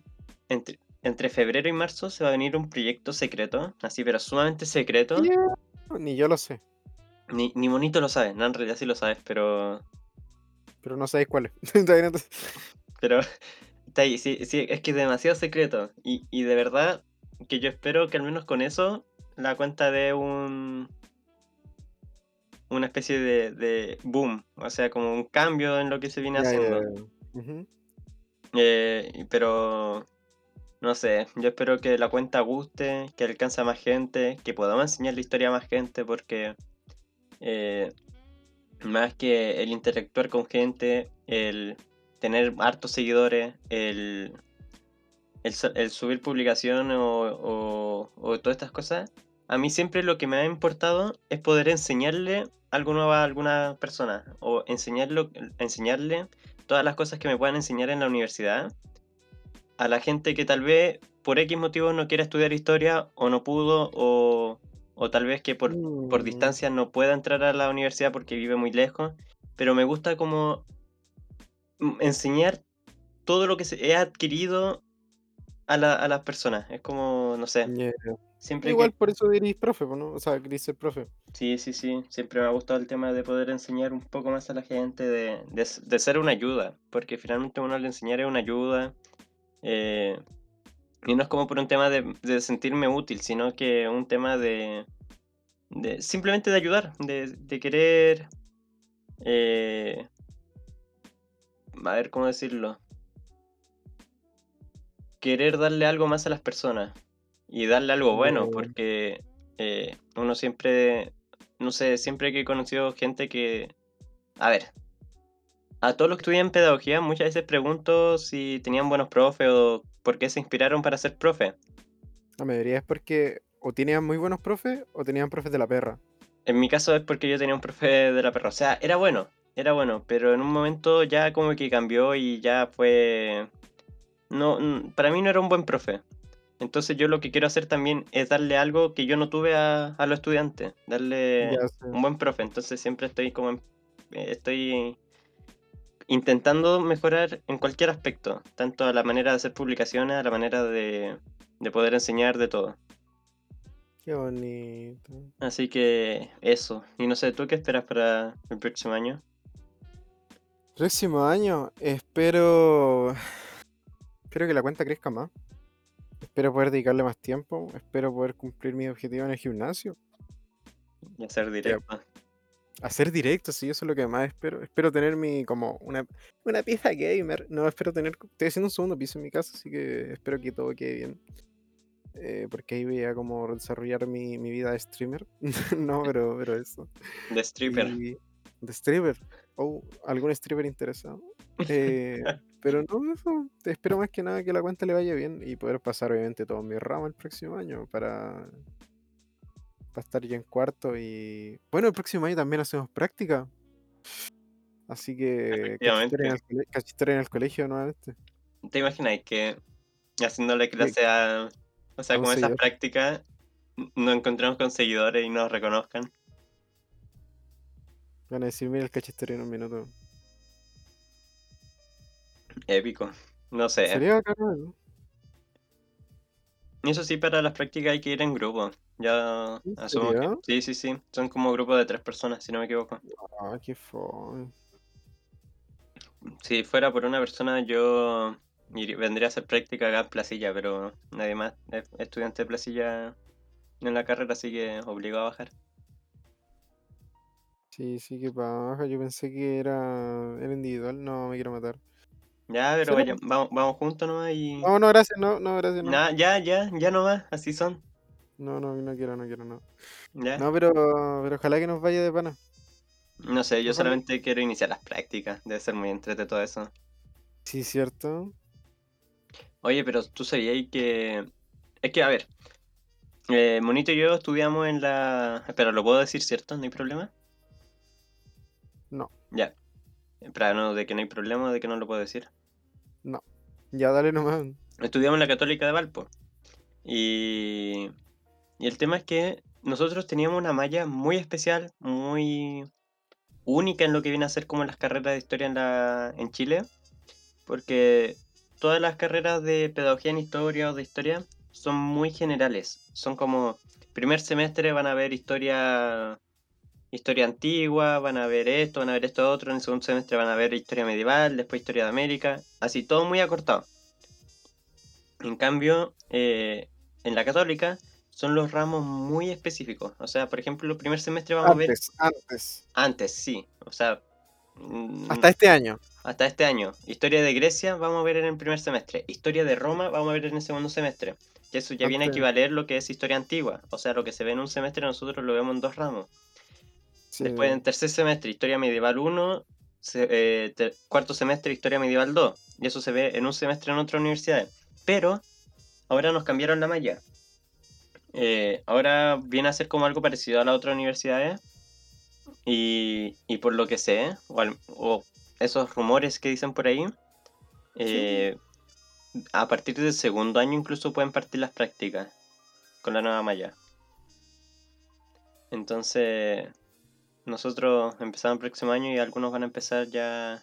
entre, entre febrero y marzo se va a venir un proyecto secreto, así pero sumamente secreto. Ni yo lo sé. Ni, ni bonito lo sabes, no, en realidad sí lo sabes, pero. Pero no sabéis cuál es. <laughs> Pero. Está ahí, sí, sí, es que es demasiado secreto. Y, y de verdad que yo espero que al menos con eso la cuenta dé un. Una especie de, de boom, o sea, como un cambio en lo que se viene haciendo. Eh, pero. No sé, yo espero que la cuenta guste, que alcance a más gente, que podamos enseñar la historia a más gente, porque eh, más que el interactuar con gente, el tener hartos seguidores, el, el, el subir publicación o, o- o todas estas cosas, a mí siempre lo que me ha importado es poder enseñarle algo nuevo a alguna persona o enseñarlo, enseñarle todas las cosas que me puedan enseñar en la universidad. A la gente que tal vez por X motivo no quiera estudiar historia o no pudo o, o tal vez que por, por Mm, distancia no pueda entrar a la universidad porque vive muy lejos, pero me gusta como mm, enseñar todo lo que he adquirido a, la- a las personas. Es como, no sé, siempre Igual que... por eso diréis profe, ¿no? O sea, queréis ser profe. Sí, sí, sí, siempre me ha gustado el tema de poder enseñar un poco más a la gente, de, de, de ser una ayuda, porque finalmente uno al enseñar es una ayuda, eh, y no es como por un tema de, de sentirme útil, sino que un tema de, de simplemente de ayudar, de, de querer, eh, a ver cómo decirlo, querer darle algo más a las personas y darle algo bueno, porque eh, uno siempre, no sé, siempre que he conocido gente que, a ver, a todos los que estudian pedagogía muchas veces pregunto si tenían buenos profes o por qué se inspiraron para ser profe. La mayoría es porque o tenían muy buenos profes o tenían profes de la perra. En mi caso es porque yo tenía un profe de la perra. O sea, era bueno, era bueno, pero en un momento ya como que cambió y ya fue... No, para mí no era un buen profe. Entonces yo lo que quiero hacer también es darle algo que yo no tuve a, a los estudiantes. Darle Ya un buen profe. Entonces siempre estoy como... en- eh, estoy intentando mejorar en cualquier aspecto. Tanto a la manera de hacer publicaciones, a la manera de, de poder enseñar, de todo. Qué bonito. Así que eso. Y no sé, ¿tú qué esperas para el próximo año? Próximo año espero. Espero que la cuenta crezca más. Espero poder dedicarle más tiempo. Espero poder cumplir mi objetivo en el gimnasio. Y hacer directo. Hacer directo, sí, eso es lo que más espero. Espero tener mi como una, una pieza gamer. No, espero tener. Estoy haciendo un segundo piso en mi casa, así que espero que todo quede bien. Eh, porque ahí voy a como desarrollar mi, mi vida de streamer. <laughs> no, pero, pero eso. De stripper. Y- de stripper. O algún stripper interesado. <laughs> Eh, pero no, eso. Espero más que nada que la cuenta le vaya bien y poder pasar obviamente todo mi ramo el próximo año para, para estar ya en cuarto y... Bueno, el próximo año también hacemos práctica. Así que... Cachistoria en, el colegio nuevamente. ¿Te imaginas que haciéndole clase a. O sea, como esas prácticas, nos encontramos con seguidores y nos reconozcan? Van a decir, mira el cachistoria en un minuto. Épico. No sé. Sería bacán, ¿no? Eso sí, para las prácticas hay que ir en grupo. Ya ¿En asumo que. Sí, sí, sí. Son como grupos de tres personas, si no me equivoco. Ah, qué fome. Si fuera por una persona, yo vendría a hacer práctica acá en Placilla, pero nadie más es estudiante de Placilla en la carrera, así que obligado a bajar. Sí, sí, qué paja. Yo pensé que era, era individual. No, me quiero matar. Ya, pero vaya, vamos, vamos juntos nomás y. No, no, gracias, no, no, gracias, no. Nah, ya, ya, ya nomás, así son. No, no, no quiero, no quiero, no. Ya. No, pero, pero ojalá que nos vaya de pana. No sé, yo Ojalá. solamente quiero iniciar las prácticas. Debe ser muy entrete todo eso. Sí, cierto. Oye, pero tú sabías que. Es que, a ver. eh, Monito y yo estudiamos en la. Espera, ¿lo puedo decir, cierto? ¿No hay problema? No. Ya. Espera, no, de que no hay problema, de que no lo puedo decir. Ya, dale nomás. Estudiamos la Católica de Valpo. Y. Y el tema es que nosotros teníamos una malla muy especial, muy única en lo que viene a ser como las carreras de historia en, la, en Chile. Porque todas las carreras de pedagogía en historia o de historia son muy generales. Son como, primer semestre van a ver historia, historia antigua, van a ver esto, van a ver esto otro, en el segundo semestre van a ver historia medieval, después historia de América, así todo muy acortado. En cambio, eh, en la católica son los ramos muy específicos. O sea, por ejemplo, el primer semestre vamos a ver Antes, antes. antes, sí. O sea, mm, Hasta este año. hasta este año. Historia de Grecia vamos a ver en el primer semestre. Historia de Roma vamos a ver en el segundo semestre. Que eso ya viene a equivaler lo que es historia antigua. O sea, lo que se ve en un semestre nosotros lo vemos en dos ramos. Sí. Después en tercer semestre, historia medieval 1. se- eh, ter- cuarto semestre, historia medieval 2. Y eso se ve en un semestre en otras universidades. Pero ahora nos cambiaron la malla. Eh, ahora viene a ser como algo parecido a las otras universidades. Y, y por lo que sé, o, al- o esos rumores que dicen por ahí, eh, a partir del segundo año incluso pueden partir las prácticas con la nueva malla. Entonces, nosotros empezamos el próximo año y algunos van a empezar ya.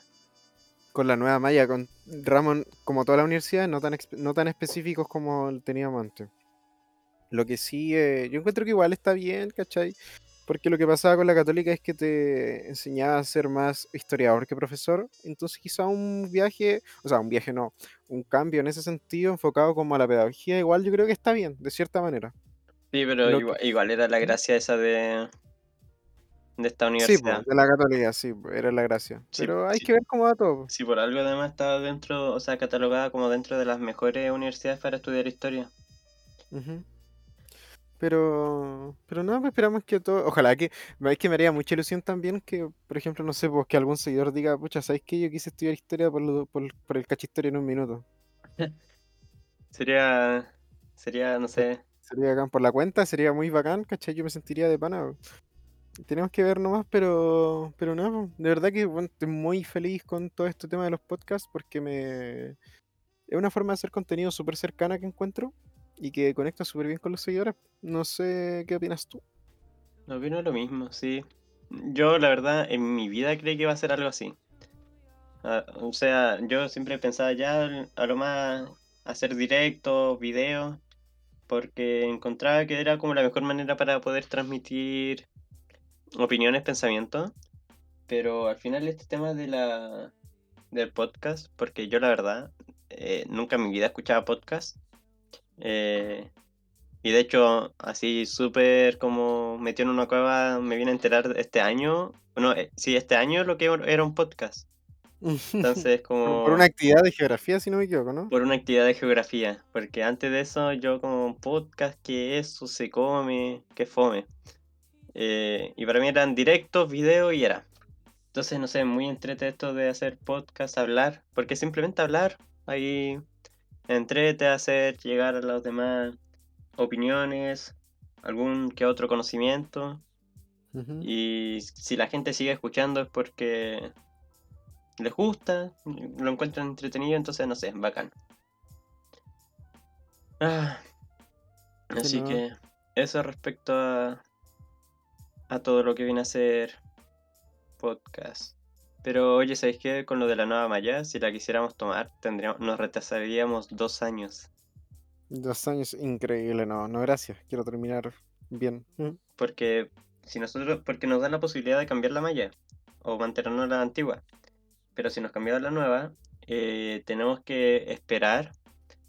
Con la nueva malla, con ramos como toda la universidad, no tan, no tan específicos como el teníamos antes. Lo que sí, eh, yo encuentro que igual está bien, ¿cachai? Porque lo que pasaba con la católica es que te enseñaba a ser más historiador que profesor. Entonces quizá un viaje, o sea, un viaje no, un cambio en ese sentido enfocado como a la pedagogía, igual yo creo que está bien, de cierta manera. Sí, pero igual era la gracia esa de, de esta Sí, universidad. de la católica, sí, era la gracia. Sí, Pero hay sí. que ver cómo va todo. Si por algo además estaba dentro, o sea, catalogada como dentro de las mejores universidades para estudiar historia. Ujú. Pero, pero no, pues esperamos que todo, ojalá que, es que me haría mucha ilusión también que, por ejemplo, no sé, pues que algún seguidor diga, pucha, ¿sabes qué? Yo quise estudiar historia por, lo- por, por el cachistorio en un minuto. <laughs> Sería, sería, no sé, Sería bacán por la cuenta, sería muy bacán, ¿cachai? Yo me sentiría de pana. Tenemos que ver nomás, pero, pero no, de verdad que estoy muy feliz con todo este tema de los podcasts porque me es una forma de hacer contenido súper cercana que encuentro y que conecta súper bien con los seguidores. No sé qué opinas tú. opino lo mismo, sí. Yo, la verdad, en mi vida creí que iba a ser algo así. Ah, o sea, yo siempre pensaba ya a lo más hacer directos, videos, porque encontraba que era como la mejor manera para poder transmitir opiniones, pensamientos. Pero al final este tema de la del podcast, porque yo la verdad eh, nunca en mi vida escuchaba podcast. eh, y de hecho, así súper como metido en una cueva, me vine a enterar este año. Bueno, eh, sí, este año lo que era un podcast. Entonces, <laughs> Por, como por una actividad de geografía, si no me equivoco, ¿no? por una actividad de geografía. Porque antes de eso, yo como un podcast, que eso se come, que fome. Eh, y para mí eran directos, videos y era. Entonces, no sé, muy entrete esto de hacer podcast, hablar, porque simplemente hablar, ahí entrete, hacer llegar a los demás opiniones, algún que otro conocimiento. Y si la gente sigue escuchando es porque les gusta, lo encuentran entretenido, entonces no sé, bacán. Ah, Sí, así no. que eso respecto a, a todo lo que viene a ser podcast. Pero oye, ¿sabéis qué? Con lo de la nueva malla, si la quisiéramos tomar, tendríamos, nos retrasaríamos dos años. Dos años, increíble, no, no, gracias. Quiero terminar bien. Mm. Porque si nosotros, porque nos da la posibilidad de cambiar la malla o mantenernos la antigua. Pero si nos cambiamos la nueva, eh, tenemos que esperar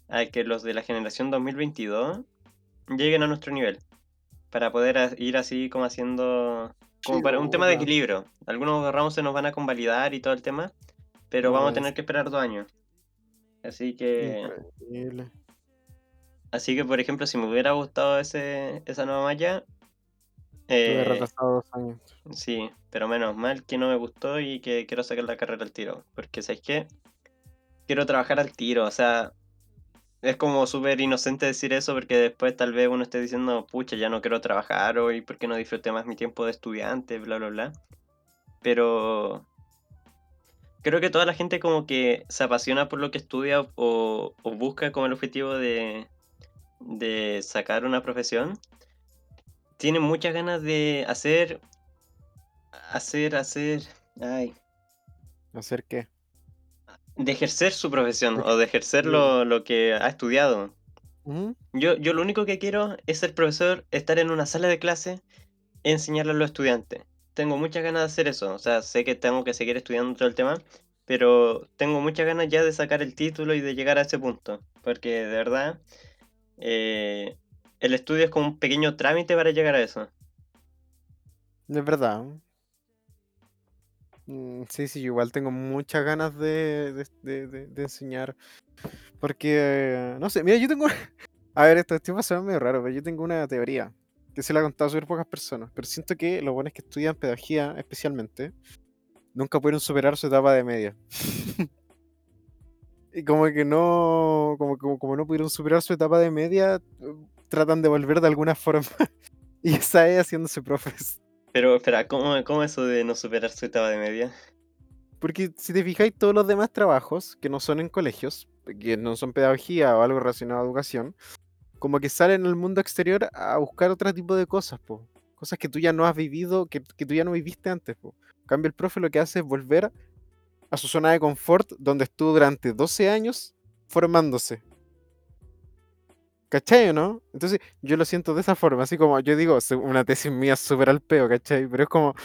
a que los de la generación 2022 lleguen a nuestro nivel. Para poder ir así como haciendo... Como para un tema de equilibrio. Algunos ramos se nos van a convalidar y todo el tema, pero No vamos a tener que esperar dos años. Así que... Increíble. Así que, por ejemplo, si me hubiera gustado ese, esa nueva malla... Eh, retrasado dos años. Sí, pero menos mal que no me gustó y que quiero sacar la carrera al tiro. Porque, ¿sabes qué? Quiero trabajar al tiro, o sea, es como súper inocente decir eso porque después tal vez uno esté diciendo, pucha, ya no quiero trabajar hoy porque no disfruté más mi tiempo de estudiante, bla, bla, bla. Pero creo que toda la gente como que se apasiona por lo que estudia o, busca como el objetivo de, de sacar una profesión, tiene muchas ganas de hacer, hacer, hacer, ay, ¿Hacer qué? De ejercer su profesión o de ejercer lo, lo que ha estudiado. Ujú. Yo, yo lo único que quiero es ser profesor, estar en una sala de clase, enseñarle a los estudiantes. Tengo muchas ganas de hacer eso. O sea, sé que tengo que seguir estudiando todo el tema, pero tengo muchas ganas ya de sacar el título y de llegar a ese punto. Porque de verdad, eh, el estudio es como un pequeño trámite para llegar a eso. De verdad. Mm, Sí, sí, yo igual tengo muchas ganas de, de- de- de- enseñar. Porque, no sé, mira, yo tengo... <laughs> A ver, esto, esto va a ser medio raro, pero yo tengo una teoría que se la he contado a súper pocas personas. Pero siento que los buenos que estudian pedagogía, especialmente, nunca pudieron superar su etapa de media. <laughs> Y como que no, como, como, como no pudieron superar su etapa de media, eh, tratan de volver de alguna forma. <laughs> Y esa es haciéndose profes. Pero espera, ¿cómo, cómo eso de no superar su etapa de media? Porque si te fijáis, todos los demás trabajos que no son en colegios, que no son pedagogía o algo relacionado a educación, como que salen al mundo exterior a buscar otro tipo de cosas, po. Cosas que tú ya no has vivido, que, tú ya no viviste antes, po. En cambio, el profe lo que hace es volver a su zona de confort, donde estuvo durante 12 años formándose. ¿Cachai o no? Entonces yo lo siento de esa forma, así como yo digo, "Se- una tesis mía súper al peo, ¿cachai? Pero es como,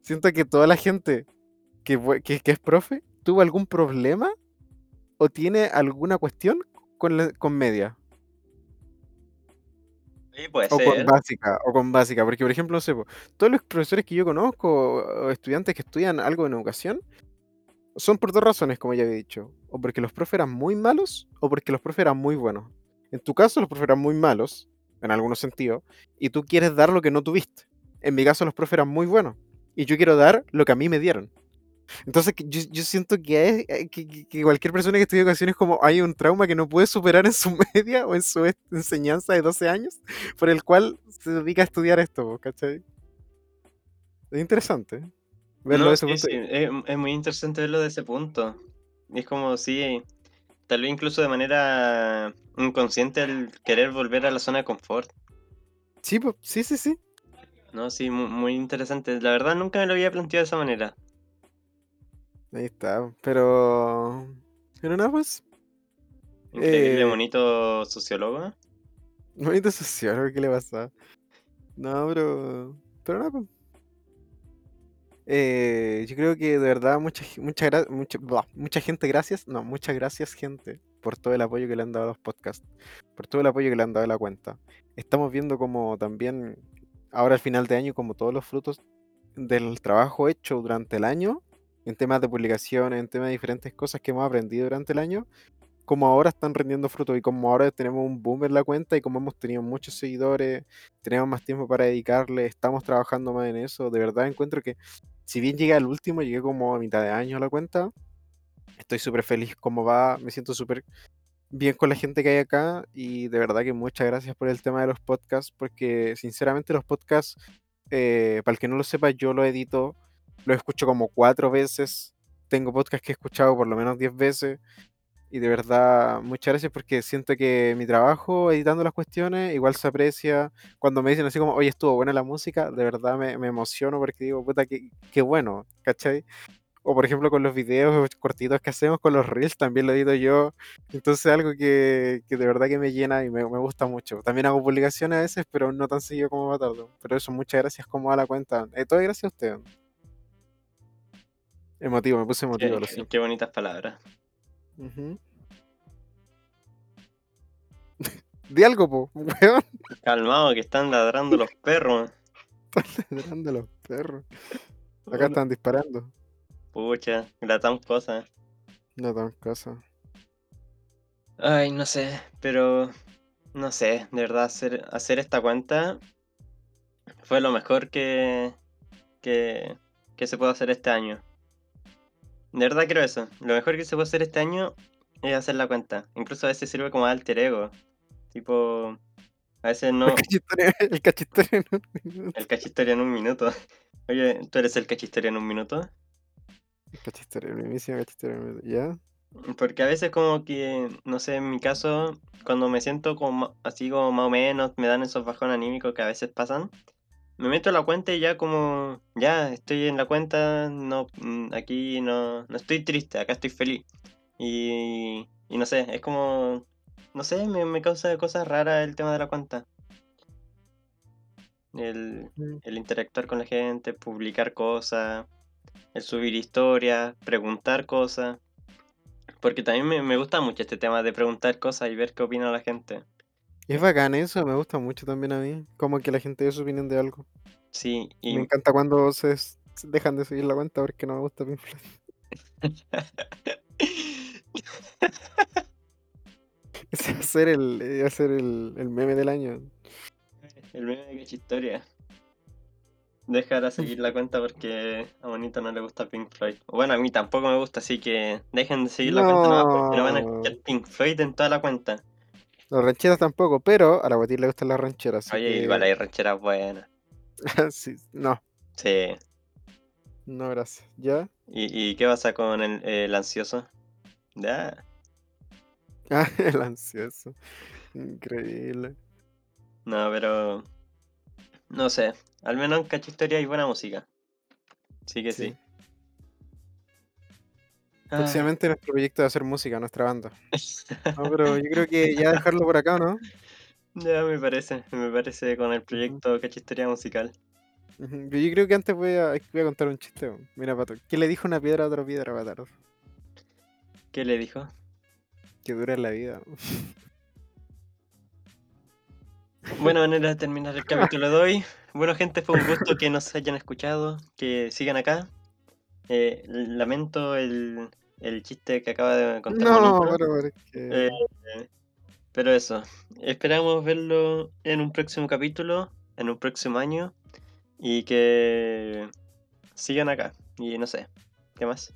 siento que toda la gente que, que, que es profe tuvo algún problema o tiene alguna cuestión con, la- con media. Sí, puede O con ser. básica, o con básica, porque por ejemplo, no sé, todos los profesores que yo conozco, o estudiantes que estudian algo en educación, son por dos razones, como ya había dicho. O porque los profes eran muy malos, o porque los profes eran muy buenos. En tu caso, los profes eran muy malos, en algunos sentidos, y tú quieres dar lo que no tuviste. En mi caso, los profes eran muy buenos, y yo quiero dar lo que a mí me dieron. Entonces, yo, yo siento que, es- eh, que, que- cualquier persona que estudie educación es como hay un trauma que no puede superar en su <laughs> media o en su enseñanza de 12 años, por el cual se dedica a estudiar esto, ¿cachai? Es interesante ¿eh? verlo No, de ese sí, punto sí. Es, es muy interesante verlo de ese punto. Es como si, tal vez incluso de manera inconsciente, el querer volver a la zona de confort. Sí, sí, sí, sí. No, sí, mu- muy, interesante. La verdad nunca me lo había planteado de esa manera. Ahí está. Pero. Pero nada, pues. Increíble, Eh, bonito sociólogo. bonito sociólogo, ¿qué le pasa? No, pero. Pero nada, pues. Eh, yo creo que de verdad mucha, mucha, mucha, mucha gente, gracias. No, muchas gracias, gente, por todo el apoyo que le han dado a los podcasts, por todo el apoyo que le han dado a la cuenta. Estamos viendo como también, ahora al final de año, como todos los frutos del trabajo hecho durante el año, en temas de publicaciones, en temas de diferentes cosas que hemos aprendido durante el año, como ahora están rendiendo frutos y como ahora tenemos un boom en la cuenta y como hemos tenido muchos seguidores, tenemos más tiempo para dedicarle, estamos trabajando más en eso, de verdad encuentro que si bien llegué al último, llegué como a mitad de año a la cuenta, estoy súper feliz como va, me siento súper bien con la gente que hay acá y de verdad que muchas gracias por el tema de los podcasts, porque sinceramente los podcasts, eh, para el que no lo sepa, yo lo edito, lo escucho como cuatro veces, tengo podcasts que he escuchado por lo menos diez veces y de verdad muchas gracias porque siento que mi trabajo editando las cuestiones igual se aprecia cuando me dicen así como, oye, estuvo buena la música, de verdad me, me emociono porque digo, puta, qué, qué bueno, ¿cachai? O por ejemplo con los videos cortitos que hacemos con los reels, también lo edito yo. Entonces algo que, que de verdad que me llena y me, me gusta mucho. También hago publicaciones a veces, pero no tan seguido como Batardo. Pero eso, muchas gracias como a la cuenta. Eh, todo gracias a usted. Emotivo, me puse emotivo, qué- qué bonitas palabras. <laughs> Di algo, po, weón. Calmado, que están ladrando los perros. <laughs> Ladrando los perros. Acá están disparando. Pucha, gratan cosas. No tan cosa. Ay, no sé, pero no sé, de verdad hacer, hacer esta cuenta fue lo mejor que, que, que se puede hacer este año. De verdad creo eso. Lo mejor que se puede hacer este año es hacer la cuenta. Incluso a veces sirve como alter ego. Tipo, a veces no, El cachistorio, el cachistorio no- el cachistoria en un minuto. Oye, ¿tú eres el cachistoria en un minuto? El cachistorio, el mismísimo cachistorio. ¿Ya? Porque a veces como que, no sé, en mi caso, cuando me siento como así como más o menos, me dan esos bajones anímicos que a veces pasan, me meto a la cuenta y ya como, ya, estoy en la cuenta, no, mm, aquí no, no estoy triste, acá estoy feliz. Y, y no sé, es como, no sé, me, me causa cosas raras el tema de la cuenta. El, Mm. el interactuar con la gente, publicar cosas, el subir historias, preguntar cosas. Porque también me, me gusta mucho este tema de preguntar cosas y ver qué opina la gente. Es bacán eso, me gusta mucho también a mí. Como que la gente dé su opinión de algo. Sí, Me y encanta cuando se, dejan de seguir la cuenta porque no me gusta Pink Floyd. <laughs> Ese va a ser el, eh, a ser el, el meme del año. el meme de historia. Dejar a seguir la cuenta porque a Bonito no le gusta Pink Floyd. Bueno, a mí tampoco me gusta, así que dejen de seguir la cuenta nomás porque no van a escuchar No. Pink Floyd en toda la cuenta. Los rancheras tampoco, pero a la Guatir le gustan las rancheras. Oye, que... igual hay rancheras buenas. <laughs> sí, no, Sí. no, gracias. ¿Ya? ¿Y, y qué pasa con el, el ansioso? Ya. <laughs> Ah, el ansioso. Increíble. No, pero. No sé. Al menos en Cachistoria hay buena música. Sí que sí. Sí. Ah, Próximamente nuestro proyecto de hacer música, nuestra banda. <laughs> No, pero yo creo que ya dejarlo por acá, ¿no? ya me parece, me parece con el proyecto Cachistería Musical. Yo creo que antes voy a, voy a contar un chiste. Mira, Pato. ¿Qué le dijo una piedra a otra piedra, Pato? ¿Qué le dijo? Que dura la vida. Buena manera de <laughs> terminar el capítulo de hoy. Bueno, gente, fue un gusto que nos hayan escuchado, que sigan acá. Eh, lamento el, el chiste que acaba de contar No, Bonito, pero, pero es que- eh, pero eso, esperamos verlo en un próximo capítulo, en un próximo año, y que sigan acá. Y no sé, ¿qué más?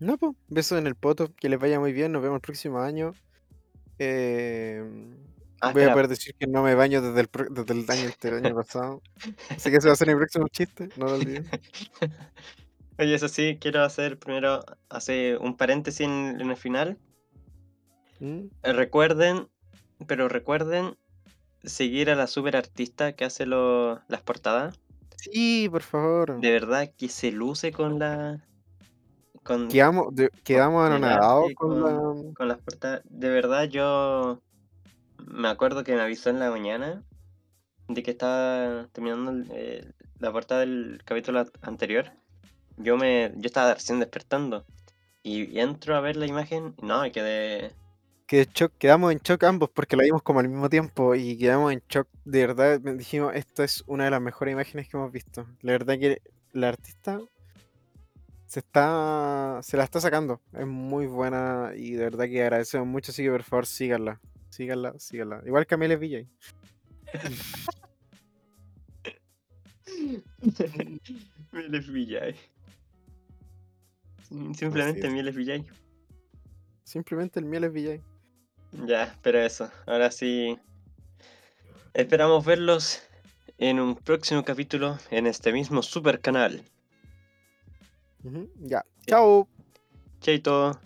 No, pues. Besos en el poto. Que les vaya muy bien. Nos vemos el próximo año. Eh, Ah, voy a poder decir que no me baño desde el, desde el año, del año pasado. Así que ese va a ser mi próximo chiste. No lo olviden. <laughs> Oye, eso sí, quiero hacer primero, hacer un paréntesis en, en el final. ¿Mm? Recuerden, pero recuerden seguir a la super artista que hace lo- las portadas. Sí, por favor. De verdad que se luce con la. Con, Quedamos, de- quedamos arte, con la. con las portadas. De verdad, yo me acuerdo que me avisó en la mañana de que estaba terminando eh, la portada del capítulo anterior. Yo me, yo estaba recién despertando y entro a ver la imagen y no, me quedé. Que shock, quedamos en shock ambos porque la vimos como al mismo tiempo y quedamos en shock. De verdad, dijimos, esta es una de las mejores imágenes que hemos visto. La verdad que la artista se está se la está sacando. Es muy buena y de verdad que agradecemos mucho, así que por favor síganla. Síganla, síganla. Igual que Amelia Villay. <laughs> Mieles Villay. Simplemente es. Mieles Villay. Simplemente el miel es Villay. Ya, pero eso. Ahora sí. Esperamos verlos en un próximo capítulo en este mismo super canal. Ya. Chao. Chaito.